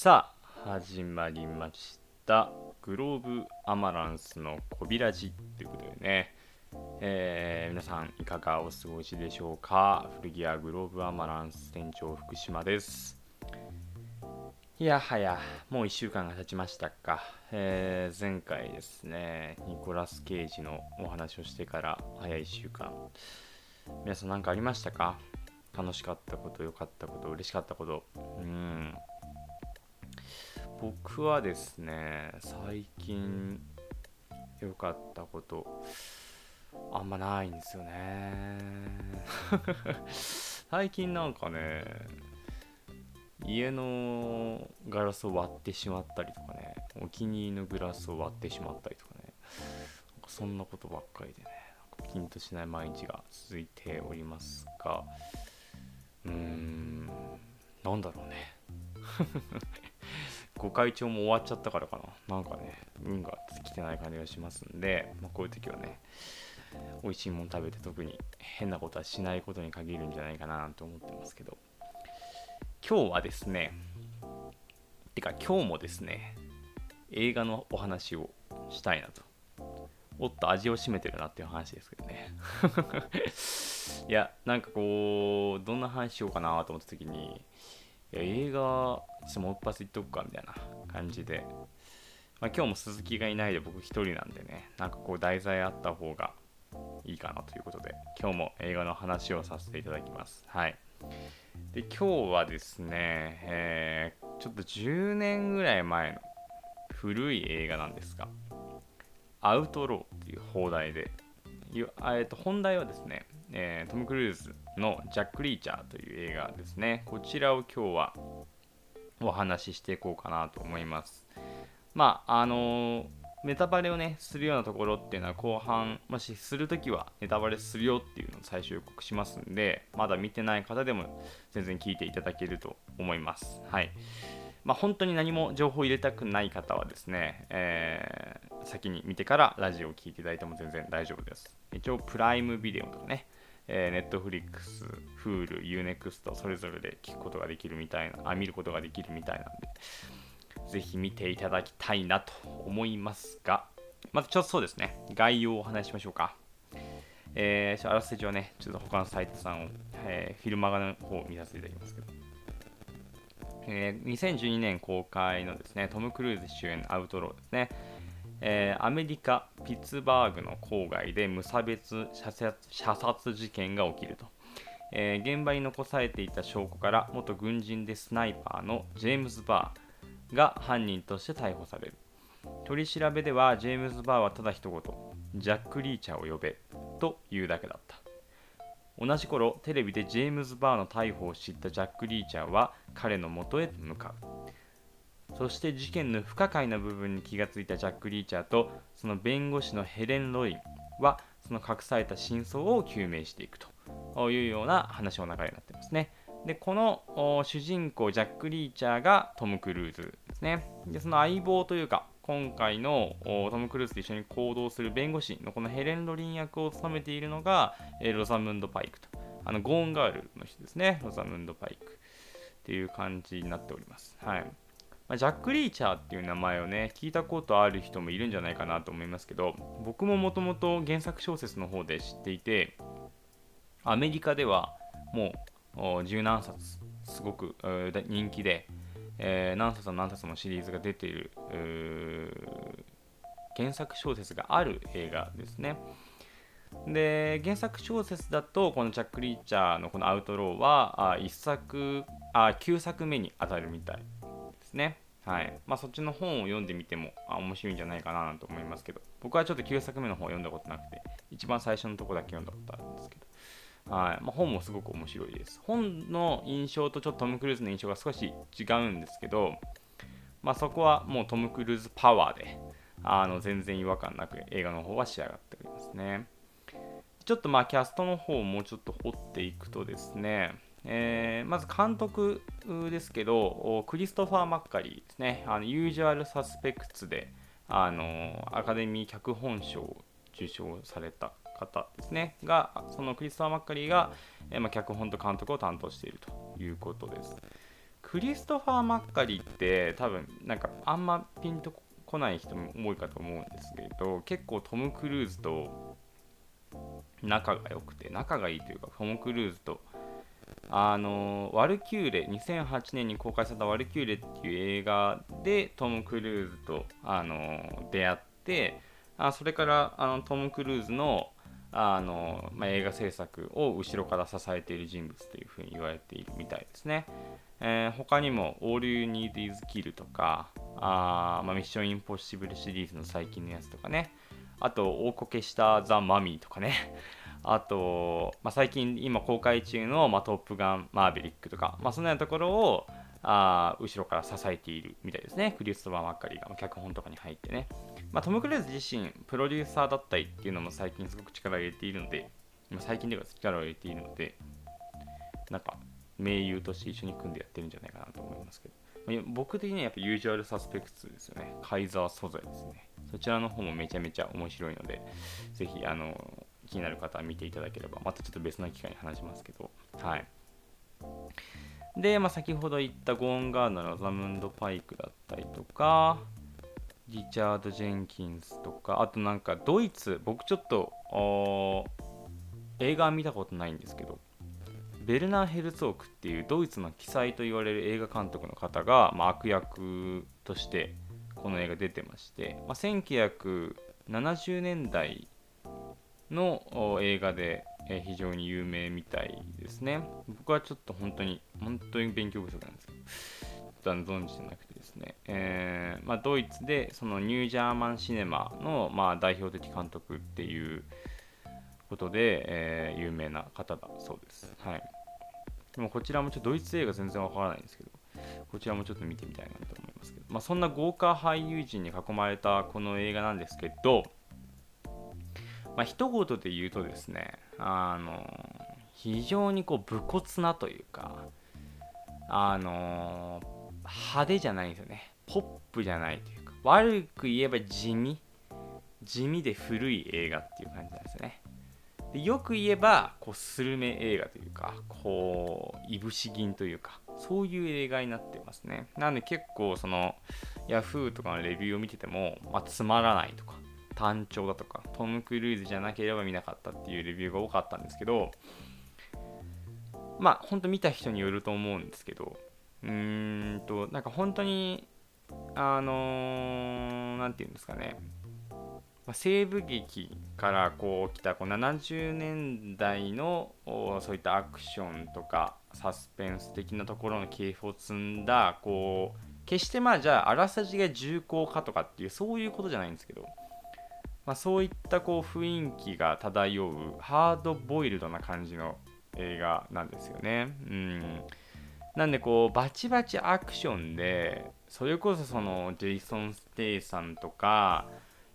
さあ始まりました。グローブアマランスのこびらじということでね、えー皆さんいかがお過ごしでしょうか？古着屋グローブアマランス店長福島です。いやはやもう1週間が経ちましたか、えー前回ですねニコラス・ケイジのお話をしてから早い1週間。皆さん何かありましたか？楽しかったこと良かったこと嬉しかったこと。うん。僕はですね最近良かったことあんまないんですよね。最近なんかね家のガラスを割ってしまったりとかねお気に入りのグラスを割ってしまったりとかねそんなことばっかりでねなんかピンとしない毎日が続いておりますがうーんなんだろうね。ご会長も終わっちゃったからかな。なんかね運が尽きてない感じがしますんで、まあ、こういう時はね美味しいもの食べて特に変なことはしないことに限るんじゃないかなと思ってますけど。今日はですねてか今日もですね映画のお話をしたいなと。おっと味を占めてるなっていう話ですけどね。いやなんかこうどんな話しようかなと思った時にいや映画ちょっともう一発言っとくかみたいな感じで、まあ、今日も鈴木がいないで僕一人なんでね。なんかこう題材あった方がいいかなということで。今日も映画の話をさせていただきます。はい。で今日はですね、えーちょっと10年ぐらい前の古い映画なんですがアウトローっていう放題で。えーと本題はですね、えートム・クルーズのジャック・リーチャーという映画ですね。こちらを今日はお話ししていこうかなと思います。まああのーネタバレをねするようなところっていうのは後半もしするときはネタバレするよっていうのを最初予告しますんでまだ見てない方でも全然聞いていただけると思います。はい。まあ、本当に何も情報を入れたくない方はですね、えー先に見てからラジオを聞いていただいても全然大丈夫です。一応、プライムビデオとかね、えー、Netflix、Hulu、Unext それぞれで聞くことができるみたいな、あ、見ることができるみたいなんで、ぜひ見ていただきたいなと思いますが、まずちょっとそうですね、概要をお話ししましょうか。えー、あらすじはね、ちょっと他のサイトさんを、えーフィルマガの方を見させていただきますけど、えー2012年公開のですねトム・クルーズ主演アウトローですね、えーアメリカ・ピッツバーグの郊外で無差別射殺事件が起きると、えー現場に残されていた証拠から元軍人でスナイパーのジェームズ・バーが犯人として逮捕される。取り調べではジェームズ・バーはただ一言ジャック・リーチャーを呼べと言うだけだった。同じ頃テレビでジェームズ・バーの逮捕を知ったジャック・リーチャーは彼の元へ向かう。そして事件の不可解な部分に気がついたジャック・リーチャーとその弁護士のヘレン・ロインはその隠された真相を究明していくというような話の流れになってますね。でこの主人公ジャック・リーチャーがトム・クルーズですねでその相棒というか今回のトム・クルーズと一緒に行動する弁護士のこのヘレン・ロリン役を務めているのが、ロザムンド・パイクと。あのゴーンガールの人ですね。ロザムンド・パイクっていう感じになっております。はい。まジャック・リーチャーっていう名前をね聞いたことある人もいるんじゃないかなと思いますけど僕ももともと原作小説の方で知っていてアメリカではもう十何冊すごく人気で、えー何冊も何冊もシリーズが出ている原作小説がある映画ですね。で原作小説だとこのジャック・リーチャーのこの「アウトローは」あ1作あ9作目に当たるみたいですね。はいまあ、そっちの本を読んでみてもあ面白いんじゃないかなと思いますけど僕はちょっと9作目の本を読んだことなくて一番最初のとこだけ読んだことあるんですけどはいまあ、本もすごく面白いです。本の印象とちょっとトム・クルーズの印象が少し違うんですけど、まあ、そこはもうトム・クルーズパワーであの全然違和感なく映画の方は仕上がっておりますね。ちょっとまあキャストの方をもうちょっと掘っていくとですね、えーまず監督ですけど、クリストファー・マッカリーですね、あのユージュアル・サスペクツであのアカデミー脚本賞を受賞された方ですね。がそのクリストファー・マッカリーが、えーま、脚本と監督を担当しているということです。クリストファー・マッカリーって多分なんかあんまピンとこない人も多いかと思うんですけど結構トム・クルーズと仲が良くて仲がいいというかトム・クルーズとあのワルキューレ2008年に公開された「ワルキューレ」っていう映画でトム・クルーズとあの出会ってあそれからあのトム・クルーズのあの、まあ、映画制作を後ろから支えている人物というふうに言われているみたいですね。えー、他にも All You Need Is Kill とかあ、まあ、ミッションインポッシブルシリーズの最近のやつとかねあと大こけしたザ・マミーとかねあと、まあ、最近今公開中の、まあ、トップガンマーヴェリックとか、まあ、そのようなところをあ後ろから支えているみたいですねクリストバー・マッカリーが脚本とかに入ってね、まあ、トム・クルーズ自身プロデューサーだったりっていうのも最近すごく力を入れているので最近では力を入れているのでなんか盟友として一緒に組んでやってるんじゃないかなと思いますけど、僕的にはやっぱユージュアルサスペクツですよね。カイザー素材ですね。そちらの方もめちゃめちゃ面白いので、ぜひ、あの、気になる方は見ていただければ、またちょっと別の機会に話しますけど、はい。で、まあ、先ほど言ったゴーン・ガードのザムンド・パイクだったりとか、リチャード・ジェンキンスとか、あとなんかドイツ、僕ちょっと映画見たことないんですけど、ベルナー・ヘルツォークっていうドイツの奇才と言われる映画監督の方が、まあ、悪役としてこの映画出てまして、まあ、1970年代の映画で非常に有名みたいですね。僕はちょっと本当に本当に勉強不足なんですけど存じてなくてですね、えーまあ、ドイツでそのニュージャーマンシネマの、まあ、代表的監督っていうことで、えー、有名な方だそうです。はい。でもこちらもちょっとドイツ映画全然わからないんですけど、こちらもちょっと見てみたいなと思いますけど、まあ、そんな豪華俳優陣に囲まれたこの映画なんですけど、まあ、一言で言うとですね、あの非常にこう武骨なというか、あの派手じゃないんですよね。ポップじゃないというか、悪く言えば地味、地味で古い映画っていう感じなんですね。でよく言えばこうスルメ映画というかこういぶし銀というかそういう映画になってますねなので結構その Yahoo とかのレビューを見てても、まあ、つまらないとか単調だとかトム・クルーズじゃなければ見なかったっていうレビューが多かったんですけどまあ本当見た人によると思うんですけどうーんとなんか本当にあの何、ー、て言うんですかね。ま、西部劇からこう来たこう70年代のそういったアクションとかサスペンス的なところの系譜を積んだこう決してまあじゃああらさじが重厚かとかっていうそういうことじゃないんですけど、まあ、そういったこう雰囲気が漂うハードボイルドな感じの映画なんですよね。うんなんでこうバチバチアクションでそれこそそのジェイソン・ステイさんとか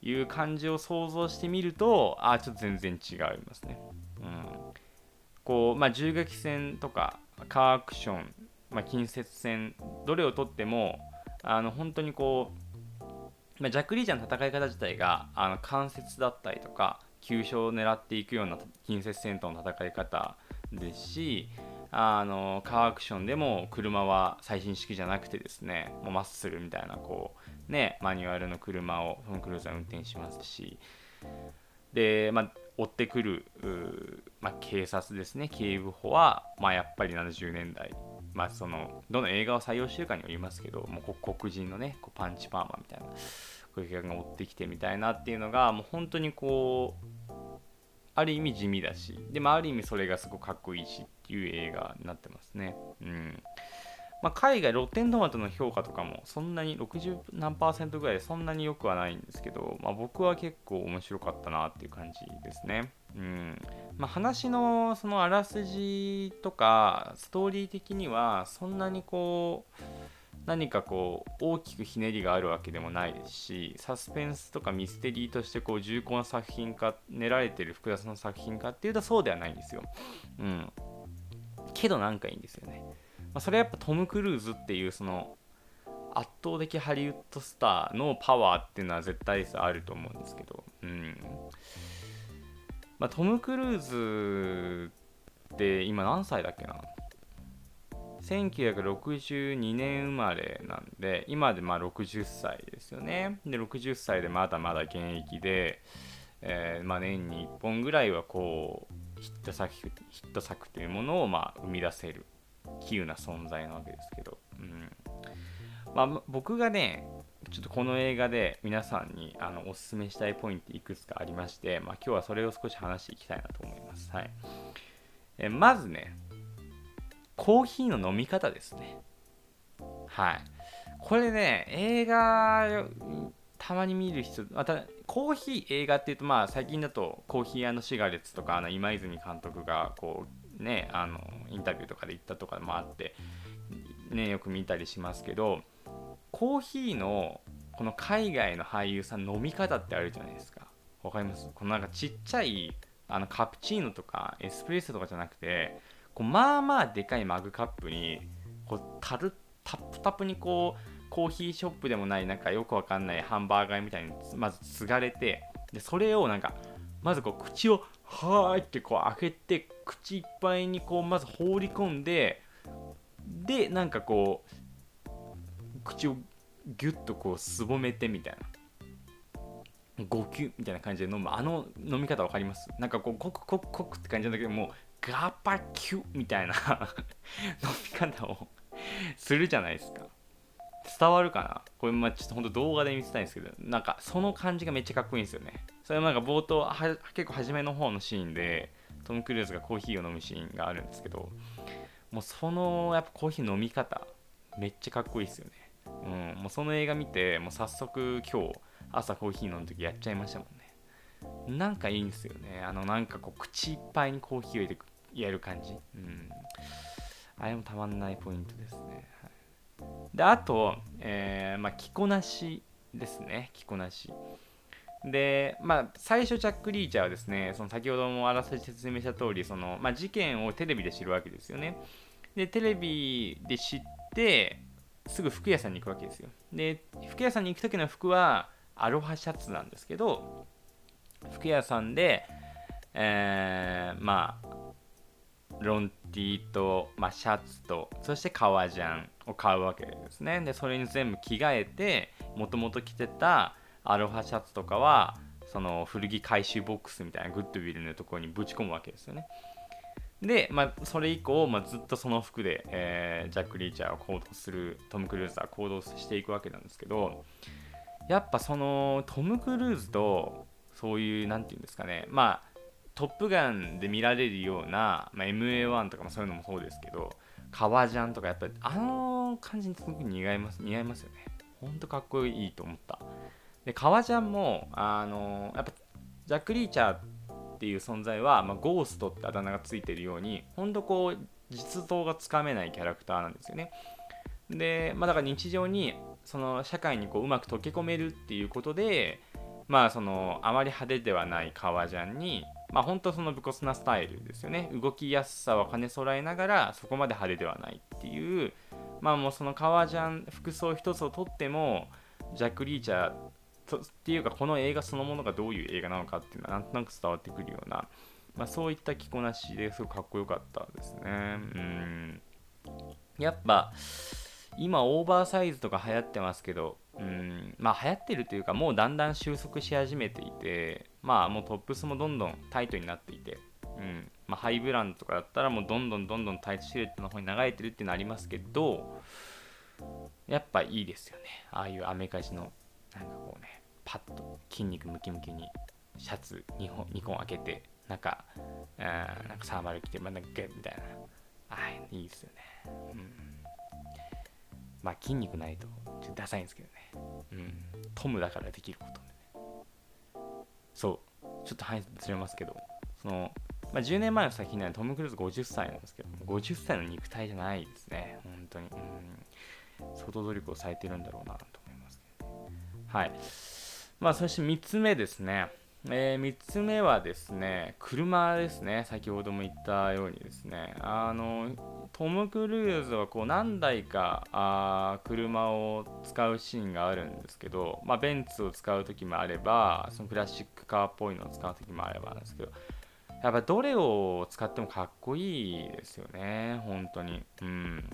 いう感じを想像してみるとあちょっと全然違いますね。うん、こうまあ銃撃戦とかカーアクション、まあ、近接戦どれをとってもあの本当にこう、まあ、ジャック・リーチャーの戦い方自体があの関節だったりとか急所を狙っていくような近接戦闘の戦い方ですしあのカーアクションでも車は最新式じゃなくてですねもうマッスルみたいなこうね、マニュアルの車をトム・クルーズは運転しますし、で、まあ、追ってくる、まあ、警察ですね、警部補は、まあ、やっぱり70年代、まあ、そのどの映画を採用してるかによりますけど、もう黒人のね、こうパンチパーマみたいな、こういう映画が追ってきてみたいなっていうのが、もう本当にこう、ある意味地味だし、でもある意味それがすごくかっこいいしっていう映画になってますね。うん。まあ、海外、ロッテントマトの評価とかもそんなに60何パーセントぐらいでそんなに良くはないんですけど、まあ、僕は結構面白かったなっていう感じですね。うんまあ、話のそのあらすじとかストーリー的にはそんなにこう何かこう大きくひねりがあるわけでもないですしサスペンスとかミステリーとしてこう重厚な作品か練られてる複雑な作品かっていうとそうではないんですよ。うん、けどなんかいいんですよね。まあ、それはやっぱトム・クルーズっていうその圧倒的ハリウッドスターのパワーっていうのは絶対あると思うんですけど、うん。まあ、トム・クルーズって今何歳だっけな？1962年生まれなんで今でまあ60歳ですよね。で60歳でまだまだ現役で、えー、まあ、年に1本ぐらいはこうヒット作ヒット作というものをま生み出せる。稀有な存在なわけですけど、うんまあ、僕がねちょっとこの映画で皆さんにあのおすすめしたいポイントいくつかありまして、まあ、今日はそれを少し話していきたいなと思います。はい、えまずね、コーヒーの飲み方ですね。はい。これね、映画、たまに見る人、また、コーヒー映画っていうと、まあ、最近だと、コーヒーシガレッツとか、あの今泉監督が、こう、ね、あの、インタビューとかで言ったとかもあって、ね、よく見たりしますけど、コーヒーの、この海外の俳優さん飲み方ってあるじゃないですか。わかります？このなんかちっちゃい、あの、カプチーノとか、エスプレッソとかじゃなくて、こうまあまあでかいマグカップにこうタルタップタップにこうコーヒーショップでもないなんかよくわかんないハンバーガーみたいにまず継がれてでそれをなんかまずこう口をはーいってこう開けて口いっぱいにこうまず放り込んででなんかこう口をギュッとこうすぼめてみたいな。5球みたいな感じで飲むあの飲み方分かります？なんかこうコクコクコクって感じなんだけどもうガパキュみたいな 飲み方をするじゃないですか。伝わるかなこれまあちょっとほんと動画で見せたいんですけどなんかその感じがめっちゃかっこいいんですよねそれもなんか冒頭は結構初めの方のシーンでトム・クルーズがコーヒーを飲むシーンがあるんですけどもうそのやっぱコーヒー飲み方めっちゃかっこいいですよねうんもうその映画見てもう早速今日朝コーヒー飲む時やっちゃいましたもんねなんかいいんですよねあのなんかこう口いっぱいにコーヒーを入れてやる感じ。うん。あれもたまんないポイントですね。で、あと、えー、まあ、着こなしですね。着こなし。で、まあ、最初、ジャック・リーチャーはですね、その先ほどもあらせ説明した通り、その、まあ、事件をテレビで知るわけですよね。で、テレビで知って、すぐ服屋さんに行くわけですよ。で、服屋さんに行く時の服は、アロハシャツなんですけど、服屋さんで、えー、まあ、ロンティーと、まあ、シャツとそして革ジャンを買うわけですね。でそれに全部着替えてもともと着てたアロハシャツとかはその古着回収ボックスみたいなグッドウィルのところにぶち込むわけですよね。で、まあ、それ以降、まあ、ずっとその服で、えー、ジャック・リーチャーを行動するトム・クルーズは行動していくわけなんですけどやっぱそのトム・クルーズとそういう何て言うんですかねまあトップガンで見られるような、まあ、MA1 とかもそういうのもそうですけど、革ジャンとかやっぱりあの感じにすごく似合います似合いますよね。ほんとかっこいいと思った。で、革ジャンも、あのやっぱジャック・リーチャーっていう存在は、まあ、ゴーストってあだ名がついてるように、ほんとこう、実像がつかめないキャラクターなんですよね。で、まあ、だから日常にその社会にこううまく溶け込めるっていうことで、まあそのあまり派手ではない革ジャンにまあ本当その武骨なスタイルですよね。動きやすさは兼ね備えながらそこまで派手ではないっていうまあもうその革ジャン服装一つをとってもジャック・リーチャーっていうかこの映画そのものがどういう映画なのかっていうのはなんとなく伝わってくるような、まあ、そういった着こなしですごくかっこよかったですね。うん。やっぱ今オーバーサイズとか流行ってますけどうん。まあ流行ってるというかもうだんだん収束し始めていてまあもうトップスもどんどんタイトになっていて、うん。まあ、ハイブランドとかだったらもうどんどんどんどんタイトシルエットの方に流れてるっていうのありますけどやっぱいいですよね。ああいうアメカジのなんかこうねパッと筋肉ムキムキにシャツ2本 ,2 本開けてなんかなんかサーマル着てまあなんかみたいな。ああいいですよね。うん。まあ筋肉ないとちょっとダサいんですけどね。うん。トムだからできることそう。ちょっと話ずれますけど。その、まあ、10年前の作品なのトム・クルーズ50歳なんですけど50歳の肉体じゃないですね。本当に。うん。相当努力をされてるんだろうなと思いますけど、ね、はい。まあそして3つ目ですね。えー、3つ目はですね、車ですね、先ほども言ったようにですね、あのトム・クルーズはこう何台かあ車を使うシーンがあるんですけど、まあ、ベンツを使う時もあれば、そのクラシックカーっぽいのを使う時もあればなんですけど、やっぱどれを使ってもかっこいいですよね、本当に。うん。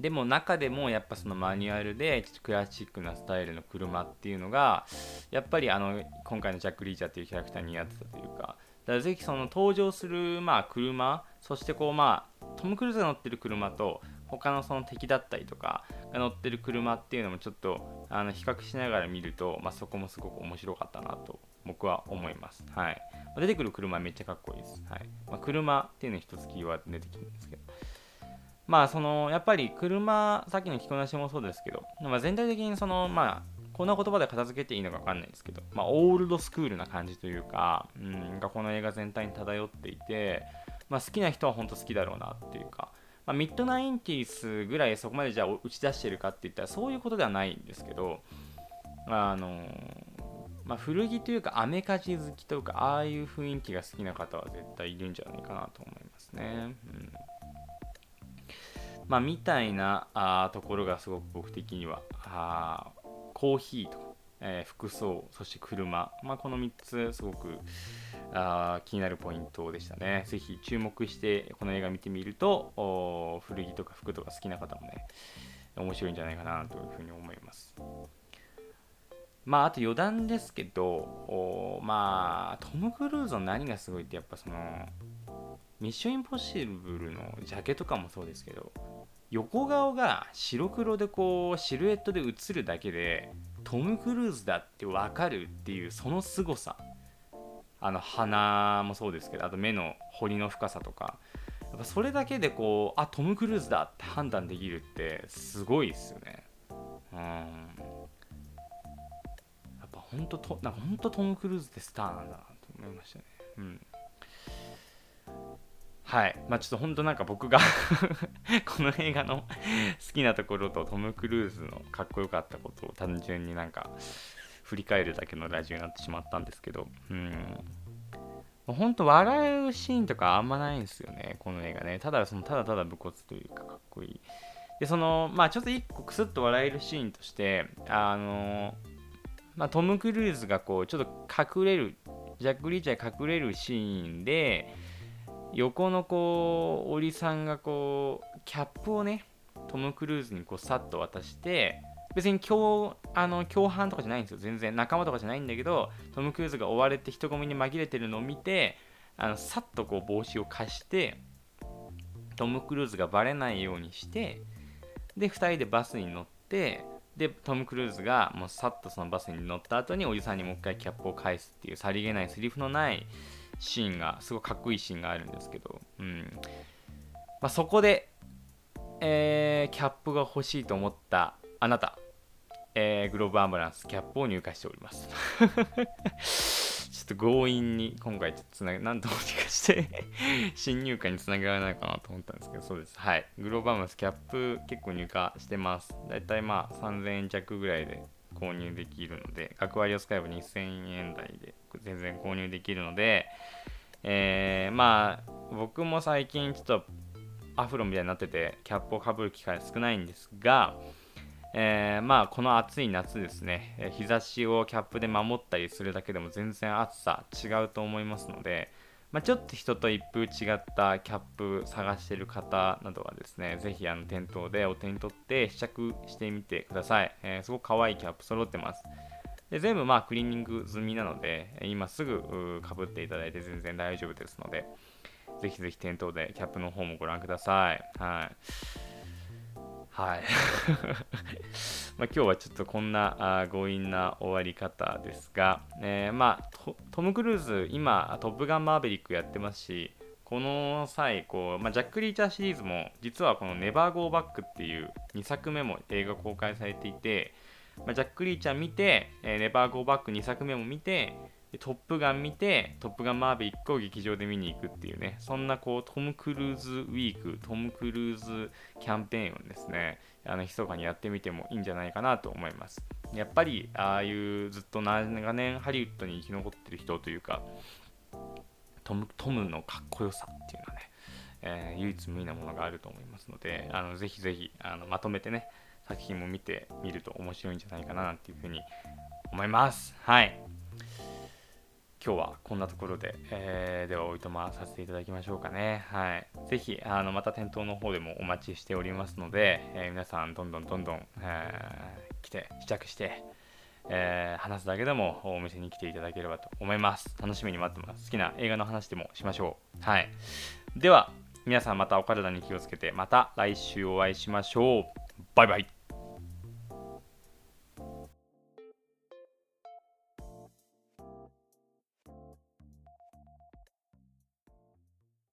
でも中でもやっぱそのマニュアルでちょっとクラシックなスタイルの車っていうのがやっぱりあの今回のジャック・リーチャーっていうキャラクターに似合ってたというかだからぜひその登場するまあ車そしてこうまあトム・クルーズが乗ってる車と他のその敵だったりとかが乗ってる車っていうのもちょっとあの比較しながら見ると、まあ、そこもすごく面白かったなと僕は思います。はい、出てくる車めっちゃかっこいいです。はいまあ、車っていうの一つキーワード出てきるんですけど。まあそのやっぱり車さっきの着こなしもそうですけど、まあ、全体的にそのまあこんな言葉で片付けていいのか分かんないですけど、まあ、オールドスクールな感じというか、うん、がこの映画全体に漂っていて、まあ、好きな人は本当好きだろうなっていうか、まあ、ミッドナインティースぐらいそこまでじゃあ打ち出してるかって言ったらそういうことではないんですけど、あのまあ、古着というかアメカジ好きとかああいう雰囲気が好きな方は絶対いるんじゃないかなと思いますね。うんまあ、みたいなあところがすごく僕的にはあコーヒーとか、えー、服装そして車、まあ、この3つすごくあ気になるポイントでしたね。ぜひ注目してこの映画見てみると古着とか服とか好きな方もね面白いんじゃないかなというふうに思います。まああと余談ですけどまあトム・クルーズの何がすごいってやっぱそのミッションインポッシブルのジャケとかもそうですけど横顔が白黒でこうシルエットで映るだけでトム・クルーズだって分かるっていうその凄さ。あの鼻もそうですけどあと目の彫りの深さとか。やっぱそれだけでこうあトム・クルーズだって判断できるってすごいですよね。うん。やっぱ本当ととなんか本当トム・クルーズってスターなんだなと思いましたね。うん。はい。まあちょっと本当なんか僕が この映画の 好きなところとトム・クルーズのかっこよかったことを単純になんか 振り返るだけのラジオになってしまったんですけど、うん。本当笑うシーンとかあんまないんですよね、この映画ね。ただそのただただ武骨というかかっこいい。で、その、まあちょっと一個クスッと笑えるシーンとして、あの、まあ、トム・クルーズがこう、ちょっと隠れる、ジャック・リーチャー隠れるシーンで、横のこうおりさんがこうキャップをねトム・クルーズにこうさっと渡して別に共あの共犯とかじゃないんですよ。全然。仲間とかじゃないんだけどトム・クルーズが追われて人混みに紛れてるのを見てあのさっとこう帽子を貸してトム・クルーズがバレないようにしてで2人でバスに乗ってでトム・クルーズがもうさっとそのバスに乗った後におじさんにもう一回キャップを返すっていうさりげないセリフのないシーンがすごいかっこいいシーンがあるんですけど、うん。まあ、そこで、えー、キャップが欲しいと思ったあなた、えー、グローブアンバランスキャップを入荷しております。ちょっと強引に今回ちょっとつなげなんともにかして 新入荷につなげられないかなと思ったんですけどそうです。はい。グローブアンバランスキャップ結構入荷してます。だいたいまあ3000円弱ぐらいで購入できるので、学割を使えば2000円台で全然購入できるので、えー、まあ、僕も最近ちょっとアフロみたいになってて、キャップをかぶる機会少ないんですが、えー、まあこの暑い夏ですね、日差しをキャップで守ったりするだけでも全然暑さ違うと思いますので、まあ、ちょっと人と一風違ったキャップ探してる方などはですね、ぜひあの店頭でお手に取って試着してみてください。えー、すごく可愛いキャップ揃ってます。で全部まあクリーニング済みなので、今すぐかぶっていただいて全然大丈夫ですので、ぜひぜひ店頭でキャップの方もご覧ください。はい。はい。まあ、今日はちょっとこんなあ強引な終わり方ですが、えー、まあトム・クルーズ、今、トップガンマーヴェリックやってますし、この際こう、まあ、ジャック・リーチャーシリーズも実はこのネバー・ゴーバックっていう2作目も映画公開されていて、まあ、ジャック・リーチャー見て、えー、ネバー・ゴーバック2作目も見て、トップガン見て、トップガンマーヴェリックを劇場で見に行くっていうね、そんなこうトム・クルーズウィーク、トム・クルーズキャンペーンをですね、あの密かにやってみてもいいんじゃないかなと思います。やっぱり、ああいうずっと長年ハリウッドに生き残ってる人というか、トムトムのかっこよさっていうのはね、えー、唯一無二なものがあると思いますので、あのぜひぜひあのまとめてね、作品も見てみると面白いんじゃないかなっていうふうに思います。はい。今日はこんなところで、えー、ではおいとまさせていただきましょうかね。はい。ぜひ、あの、また店頭の方でもお待ちしておりますので、えー、皆さんどんどんどんどん、えー、来て、試着して、えー、話すだけでもお店に来ていただければと思います。楽しみに待ってます。好きな映画の話でもしましょう。はい。では、皆さんまたお体に気をつけて、また来週お会いしましょう。バイバイ。